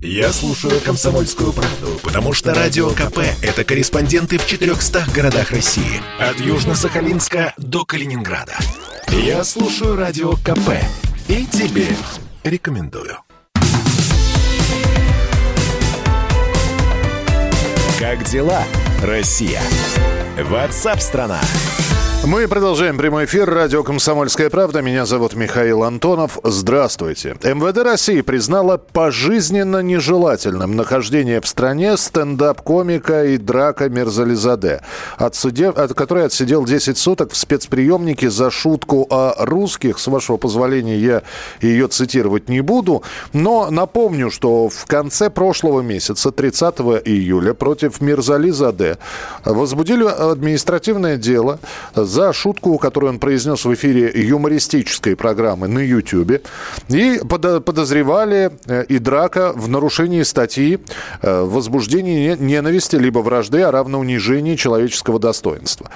Я слушаю «Комсомольскую правду», потому что «Радио КП» — это корреспонденты в 400 городах России. От Южно-Сахалинска до Калининграда. Я слушаю «Радио КП» и тебе рекомендую. Как дела, Россия? Ватсап-страна! Мы продолжаем прямой эфир. Радио «Комсомольская правда». Меня зовут Михаил Антонов. Здравствуйте. МВД России признала пожизненно нежелательным нахождение в стране стендап-комика и драка Мерзализаде, отсудев, от, который отсидел 10 суток в спецприемнике за шутку о русских. С вашего позволения я ее цитировать не буду. Но напомню, что в конце прошлого месяца, 30 июля, против Мирзализаде возбудили административное дело за шутку, которую он произнес в эфире юмористической программы на YouTube. И подозревали э, и драка в нарушении статьи э, возбуждения ненависти либо вражды, а равно унижении человеческого достоинства.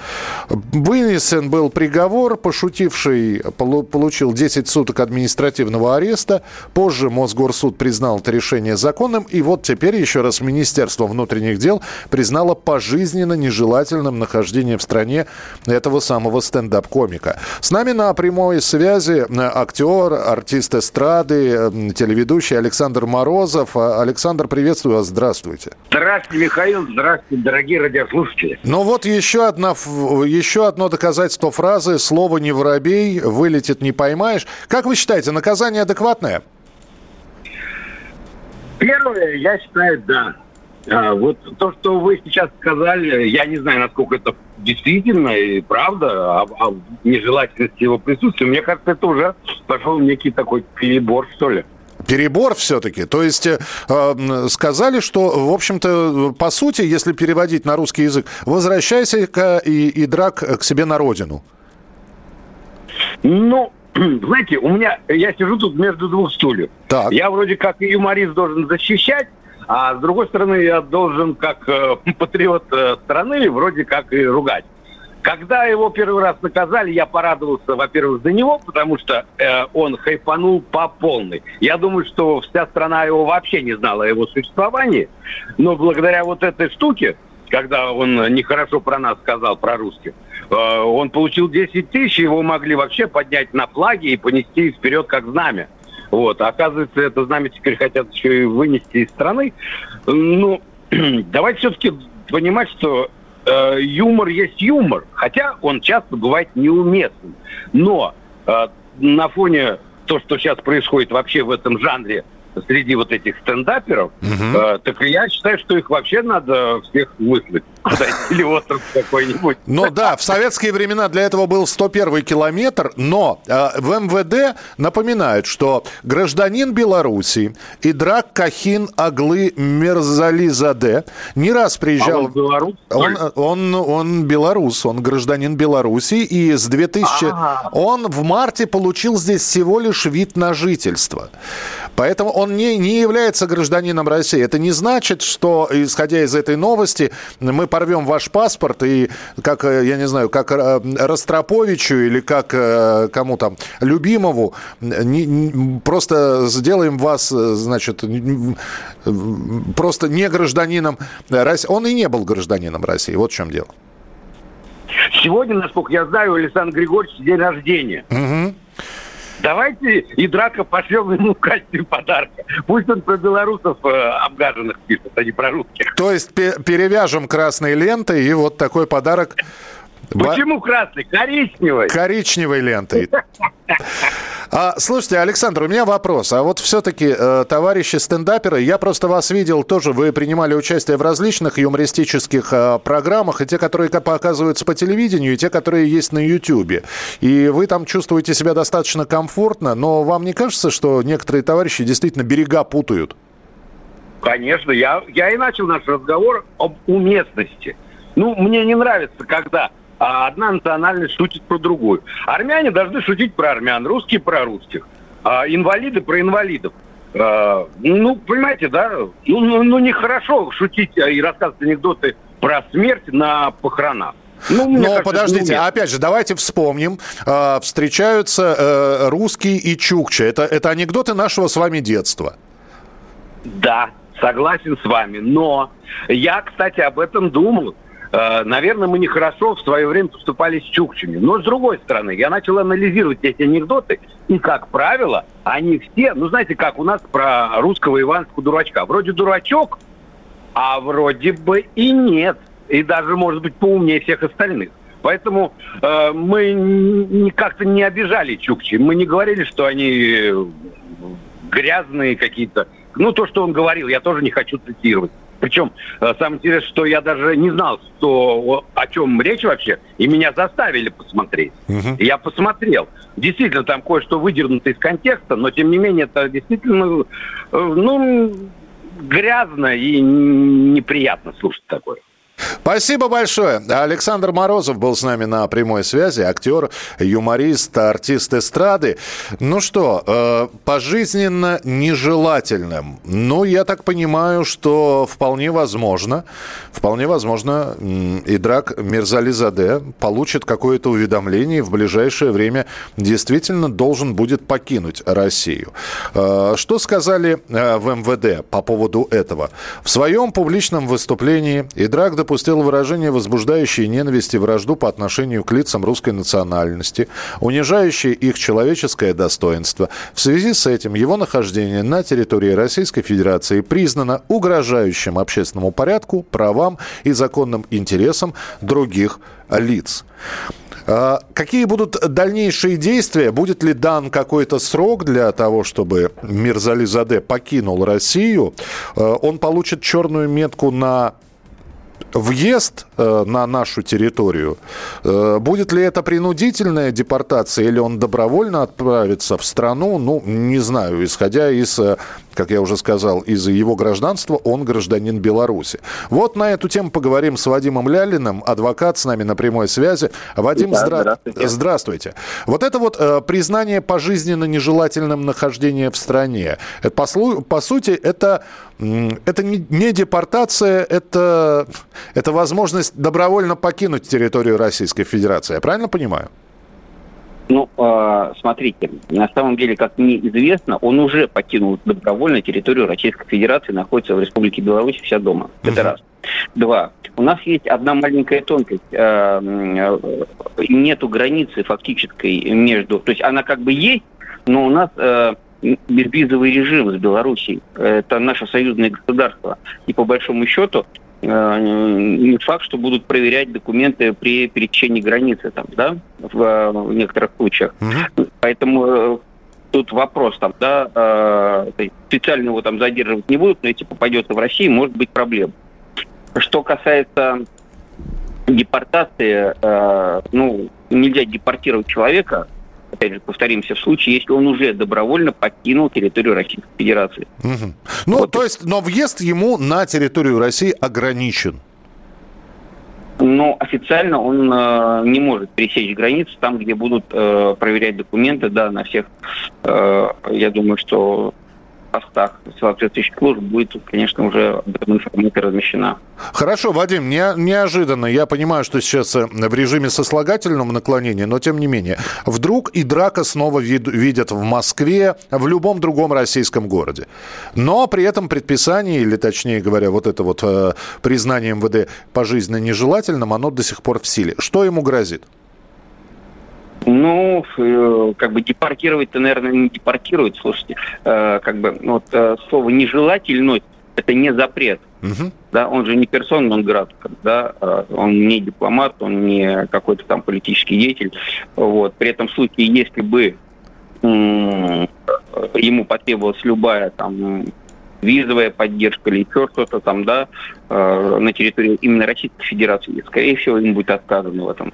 Вынесен был приговор, пошутивший получил 10 суток административного ареста. Позже Мосгорсуд признал это решение законным. И вот теперь еще раз Министерство внутренних дел признало пожизненно нежелательным нахождение в стране этого самого стендап-комика. С нами на прямой связи э, актер, артист эстрады, э, телеведущий Александр Морозов. А, Александр, приветствую вас, здравствуйте. Здравствуйте, Михаил, здравствуйте, дорогие радиослушатели. Ну вот еще, одна, еще одно доказательство фразы «слово не воробей, вылетит не поймаешь». Как вы считаете, наказание адекватное? Первое, я считаю, да. А, вот то, что вы сейчас сказали, я не знаю, насколько это действительно и правда о, о нежелательности его присутствия. Мне кажется, это уже пошел некий такой перебор, что ли. Перебор все-таки. То есть э, сказали, что, в общем-то, по сути, если переводить на русский язык, возвращайся и, и драк к себе на родину. Ну, знаете, у меня, я сижу тут между двух стульев. Так. Я вроде как и юморист должен защищать, а с другой стороны, я должен, как э, патриот э, страны, вроде как и ругать. Когда его первый раз наказали, я порадовался, во-первых, за него, потому что э, он хайпанул по полной. Я думаю, что вся страна его вообще не знала о его существовании. Но благодаря вот этой штуке, когда он нехорошо про нас сказал, про русских, э, он получил 10 тысяч, его могли вообще поднять на флаге и понести вперед как знамя. Вот. А оказывается, это знамя теперь хотят еще и вынести из страны. Ну, давайте все-таки понимать, что э, юмор есть юмор, хотя он часто бывает неуместным. Но э, на фоне то, что сейчас происходит вообще в этом жанре, среди вот этих стендаперов, угу. э, так я считаю, что их вообще надо всех выслать. Или остров какой-нибудь. Ну да, в советские времена для этого был 101 километр, но э, в МВД напоминают, что гражданин Беларуси Идрак Кахин Аглы Мерзализаде не раз приезжал... А он белорус? Он, он, он белорус, он гражданин Беларуси, и с 2000... А-а-а. Он в марте получил здесь всего лишь вид на жительство. Поэтому он не, не является гражданином России. Это не значит, что, исходя из этой новости, мы порвем ваш паспорт и, как, э, я не знаю, как э, Ростроповичу или как э, кому там, Любимову, не, не, просто сделаем вас, значит, просто не гражданином России. Он и не был гражданином России. Вот в чем дело. Сегодня, насколько я знаю, у Александра Григорьевича день рождения. Угу. Давайте и Драка пошлем ему в качестве подарка. Пусть он про белорусов э, обгаженных пишет, а не про русских. То есть перевяжем красной лентой и вот такой подарок Почему красный? Коричневый. Коричневой лентой. А, слушайте, Александр, у меня вопрос. А вот все-таки, э, товарищи стендаперы, я просто вас видел тоже, вы принимали участие в различных юмористических э, программах, и те, которые показываются по телевидению, и те, которые есть на YouTube. И вы там чувствуете себя достаточно комфортно, но вам не кажется, что некоторые товарищи действительно берега путают? Конечно, я, я и начал наш разговор об уместности. Ну, мне не нравится, когда а одна национальность шутит про другую. Армяне должны шутить про армян, русские про русских, а инвалиды про инвалидов. А, ну, понимаете, да? Ну, ну, ну нехорошо шутить и рассказывать анекдоты про смерть на похоронах. Ну, Но кажется, подождите, ну, опять же, давайте вспомним. Э, встречаются э, русские и чукча. Это, это анекдоты нашего с вами детства. Да, согласен с вами. Но я, кстати, об этом думал. Э, наверное, мы нехорошо в свое время поступали с чукчами. Но с другой стороны, я начал анализировать эти анекдоты, и, как правило, они все, ну, знаете, как у нас про русского иванского дурачка. Вроде дурачок, а вроде бы и нет. И даже, может быть, поумнее всех остальных. Поэтому э, мы как-то не обижали чукчи. Мы не говорили, что они грязные какие-то. Ну, то, что он говорил, я тоже не хочу цитировать. Причем э, самое интересное, что я даже не знал, что, о чем речь вообще, и меня заставили посмотреть. Угу. И я посмотрел. Действительно, там кое-что выдернуто из контекста, но тем не менее это действительно, э, ну, грязно и неприятно слушать такое. Спасибо большое. Александр Морозов был с нами на прямой связи. Актер, юморист, артист эстрады. Ну что, э, пожизненно нежелательным. Ну, я так понимаю, что вполне возможно, вполне возможно, Идрак Мирзализаде получит какое-то уведомление и в ближайшее время действительно должен будет покинуть Россию. Э, что сказали э, в МВД по поводу этого? В своем публичном выступлении Идрак допустил допустил выражение, возбуждающее ненависть и вражду по отношению к лицам русской национальности, унижающее их человеческое достоинство. В связи с этим его нахождение на территории Российской Федерации признано угрожающим общественному порядку, правам и законным интересам других лиц. А, какие будут дальнейшие действия? Будет ли дан какой-то срок для того, чтобы Мирзали Заде покинул Россию? А, он получит черную метку на въезд э, на нашу территорию, э, будет ли это принудительная депортация или он добровольно отправится в страну, ну, не знаю, исходя из э, как я уже сказал, из-за его гражданства он гражданин Беларуси. Вот на эту тему поговорим с Вадимом Лялиным, адвокат с нами на прямой связи. Вадим, да, здра... здравствуйте. здравствуйте. Вот это вот э, признание пожизненно нежелательным нахождения в стране, это, по, по сути, это, это не, не депортация, это, это возможность добровольно покинуть территорию Российской Федерации. Я правильно понимаю? Ну, э, смотрите, на самом деле, как мне известно, он уже покинул добровольно территорию Российской Федерации, находится в Республике Беларусь вся дома. Uh-huh. Это раз. Два. У нас есть одна маленькая тонкость. Э, нету границы фактической между... То есть она как бы есть, но у нас э, безвизовый режим с Белоруссией. Это наше союзное государство. И по большому счету не факт, что будут проверять документы при пересечении границы, там, да, в, в некоторых случаях. Угу. Поэтому э, тут вопрос там, да, э, специально его там задерживать не будут, но если попадется в Россию, может быть проблем. Что касается депортации, э, ну, нельзя депортировать человека, опять же, повторимся, в случае, если он уже добровольно покинул территорию Российской Федерации. Угу. Ну, вот. то есть, но въезд ему на территорию России ограничен? Но официально он э, не может пересечь границу там, где будут э, проверять документы, да, на всех. Э, я думаю, что постах соответствующих служб будет, конечно, уже об этом информация размещена. Хорошо, Вадим, не, неожиданно. Я понимаю, что сейчас э, в режиме сослагательного наклонения, но тем не менее. Вдруг и драка снова вид, видят в Москве, в любом другом российском городе. Но при этом предписание, или точнее говоря, вот это вот э, признание МВД пожизненно нежелательным, оно до сих пор в силе. Что ему грозит? Ну, э, как бы депортировать-то, наверное, не депортируют. Слушайте, э, как бы ну, вот э, слово нежелательность это не запрет. Угу. Да, он же не персона, он град, да, он не дипломат, он не какой-то там политический деятель. Вот. При этом случае, если бы ему потребовалась любая там визовая поддержка или еще что-то там, да, на территории именно Российской Федерации, скорее всего, ему будет отказано в этом.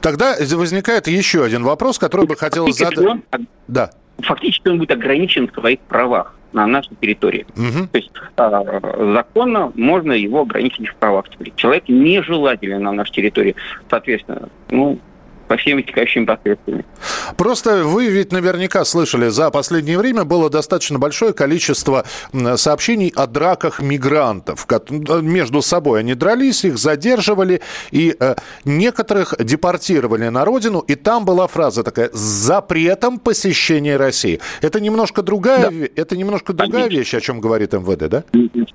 Тогда возникает еще один вопрос, который бы хотелось задать. Да. Фактически он будет ограничен в своих правах на нашей территории. Угу. То есть э, законно можно его ограничить в правах. Человек нежелателен на нашей территории. Соответственно, ну, со всеми вытекающими последствиями. Просто вы ведь наверняка слышали, за последнее время было достаточно большое количество сообщений о драках мигрантов. Между собой они дрались, их задерживали, и э, некоторых депортировали на родину, и там была фраза такая «с запретом посещения России». Это немножко другая, да. это немножко другая вещь, о чем говорит МВД, да?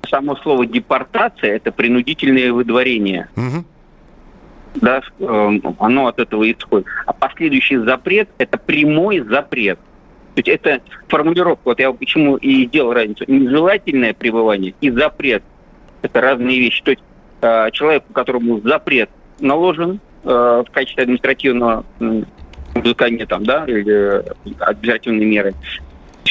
Само слово «депортация» – это принудительное выдворение. Угу да, эм, оно от этого исходит. А последующий запрет – это прямой запрет. То есть это формулировка, вот я почему и сделал разницу, нежелательное пребывание и запрет – это разные вещи. То есть э, человеку, которому запрет наложен э, в качестве административного взыскания там, да, или административной меры,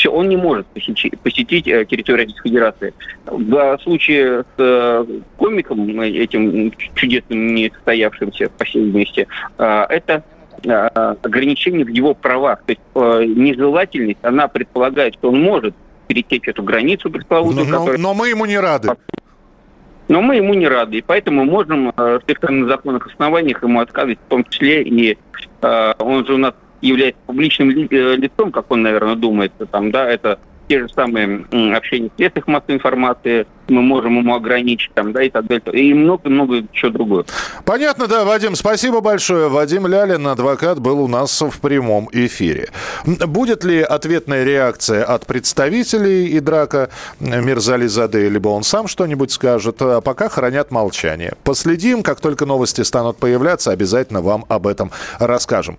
все, он не может посетить, посетить э, территорию Российской Федерации. В случае с э, комиком, этим чудесным, не состоявшимся, по всей видимости, э, это ограничение в его правах. То есть нежелательность, она предполагает, что он может перетечь эту границу пресловутую. Но, которая... но мы ему не рады. Но мы ему не рады, и поэтому можем в на законных основаниях ему отказывать, в том числе и он же у нас является публичным э, лицом, как он, наверное, думает, там, да, это те же самые общения в средствах массовой информации, мы можем ему ограничить, там, да, и так далее, и много-много чего другое. Понятно, да, Вадим, спасибо большое. Вадим Лялин, адвокат, был у нас в прямом эфире. Будет ли ответная реакция от представителей Идрака Мирзали Заде, либо он сам что-нибудь скажет, а пока хранят молчание. Последим, как только новости станут появляться, обязательно вам об этом расскажем.